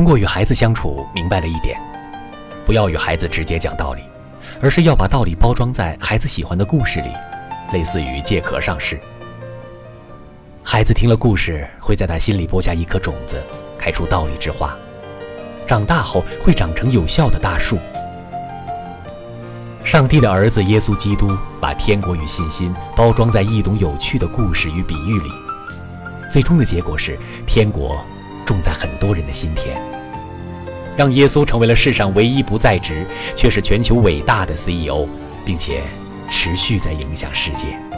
通过与孩子相处，明白了一点：不要与孩子直接讲道理，而是要把道理包装在孩子喜欢的故事里，类似于借壳上市。孩子听了故事，会在他心里播下一颗种子，开出道理之花，长大后会长成有效的大树。上帝的儿子耶稣基督把天国与信心包装在易懂有趣的故事与比喻里，最终的结果是天国种在很多人的心田，让耶稣成为了世上唯一不在职却是全球伟大的 CEO，并且持续在影响世界。